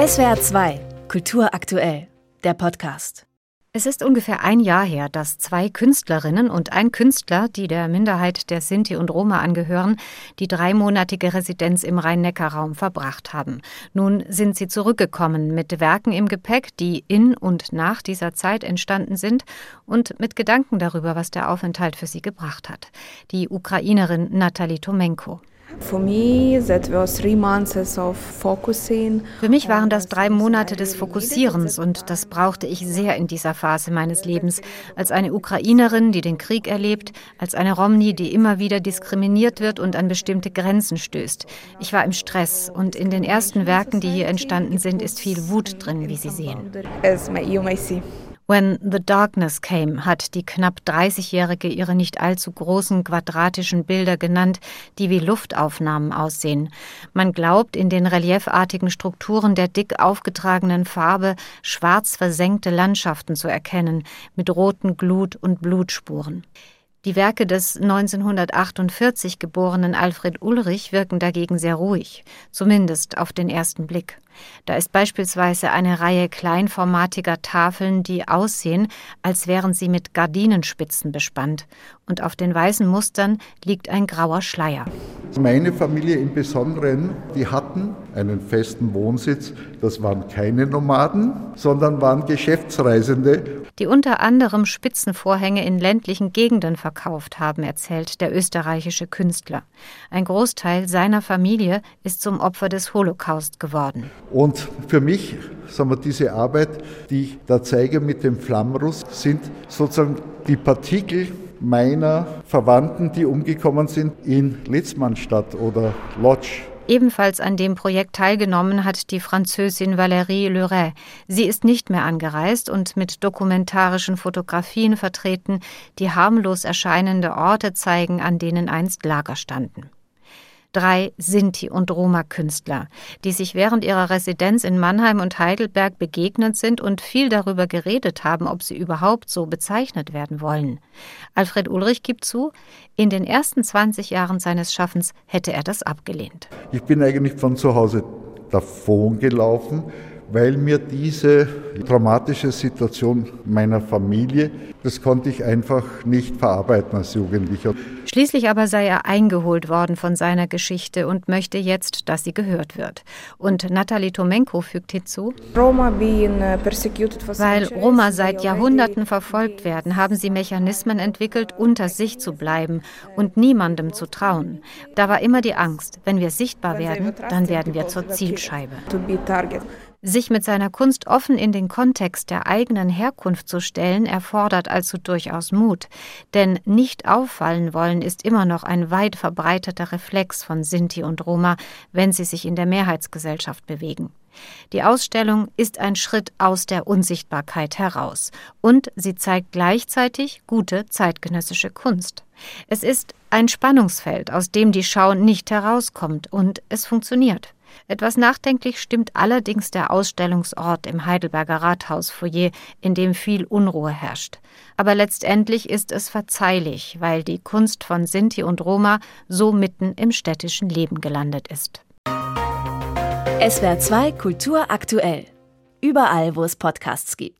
SWR 2, Kultur aktuell, der Podcast. Es ist ungefähr ein Jahr her, dass zwei Künstlerinnen und ein Künstler, die der Minderheit der Sinti und Roma angehören, die dreimonatige Residenz im Rhein-Neckar-Raum verbracht haben. Nun sind sie zurückgekommen mit Werken im Gepäck, die in und nach dieser Zeit entstanden sind und mit Gedanken darüber, was der Aufenthalt für sie gebracht hat. Die Ukrainerin Nathalie Tomenko. Für mich waren das drei Monate des Fokussierens und das brauchte ich sehr in dieser Phase meines Lebens. Als eine Ukrainerin, die den Krieg erlebt, als eine Romni, die immer wieder diskriminiert wird und an bestimmte Grenzen stößt. Ich war im Stress und in den ersten Werken, die hier entstanden sind, ist viel Wut drin, wie Sie sehen. When the Darkness Came hat die knapp 30-Jährige ihre nicht allzu großen quadratischen Bilder genannt, die wie Luftaufnahmen aussehen. Man glaubt, in den reliefartigen Strukturen der dick aufgetragenen Farbe schwarz versenkte Landschaften zu erkennen, mit roten Glut- und Blutspuren. Die Werke des 1948 geborenen Alfred Ulrich wirken dagegen sehr ruhig, zumindest auf den ersten Blick. Da ist beispielsweise eine Reihe kleinformatiger Tafeln, die aussehen, als wären sie mit Gardinenspitzen bespannt, und auf den weißen Mustern liegt ein grauer Schleier. Meine Familie im Besonderen, die hatten einen festen Wohnsitz. Das waren keine Nomaden, sondern waren Geschäftsreisende. Die unter anderem Spitzenvorhänge in ländlichen Gegenden verkauft haben, erzählt der österreichische Künstler. Ein Großteil seiner Familie ist zum Opfer des Holocaust geworden. Und für mich, sagen wir, diese Arbeit, die ich da zeige mit dem Flammruss, sind sozusagen die Partikel meiner Verwandten, die umgekommen sind in Litzmannstadt oder Lodz. Ebenfalls an dem Projekt teilgenommen hat die Französin Valérie Leray. Sie ist nicht mehr angereist und mit dokumentarischen Fotografien vertreten, die harmlos erscheinende Orte zeigen, an denen einst Lager standen drei Sinti- und Roma-Künstler, die sich während ihrer Residenz in Mannheim und Heidelberg begegnet sind und viel darüber geredet haben, ob sie überhaupt so bezeichnet werden wollen. Alfred Ulrich gibt zu, in den ersten 20 Jahren seines Schaffens hätte er das abgelehnt. Ich bin eigentlich von zu Hause davon gelaufen, weil mir diese traumatische Situation meiner Familie, das konnte ich einfach nicht verarbeiten als Jugendlicher. Schließlich aber sei er eingeholt worden von seiner Geschichte und möchte jetzt, dass sie gehört wird. Und Nathalie Tomenko fügt hinzu, weil Roma seit Jahrhunderten verfolgt werden, haben sie Mechanismen entwickelt, unter sich zu bleiben und niemandem zu trauen. Da war immer die Angst, wenn wir sichtbar werden, dann werden wir zur Zielscheibe. Sich mit seiner Kunst offen in den Kontext der eigenen Herkunft zu stellen, erfordert also durchaus Mut, denn nicht auffallen wollen ist immer noch ein weit verbreiteter Reflex von Sinti und Roma, wenn sie sich in der Mehrheitsgesellschaft bewegen. Die Ausstellung ist ein Schritt aus der Unsichtbarkeit heraus und sie zeigt gleichzeitig gute zeitgenössische Kunst. Es ist ein Spannungsfeld, aus dem die Schau nicht herauskommt und es funktioniert. Etwas nachdenklich stimmt allerdings der Ausstellungsort im Heidelberger Rathausfoyer, in dem viel Unruhe herrscht. Aber letztendlich ist es verzeihlich, weil die Kunst von Sinti und Roma so mitten im städtischen Leben gelandet ist. SWR 2 Kultur aktuell. Überall, wo es Podcasts gibt.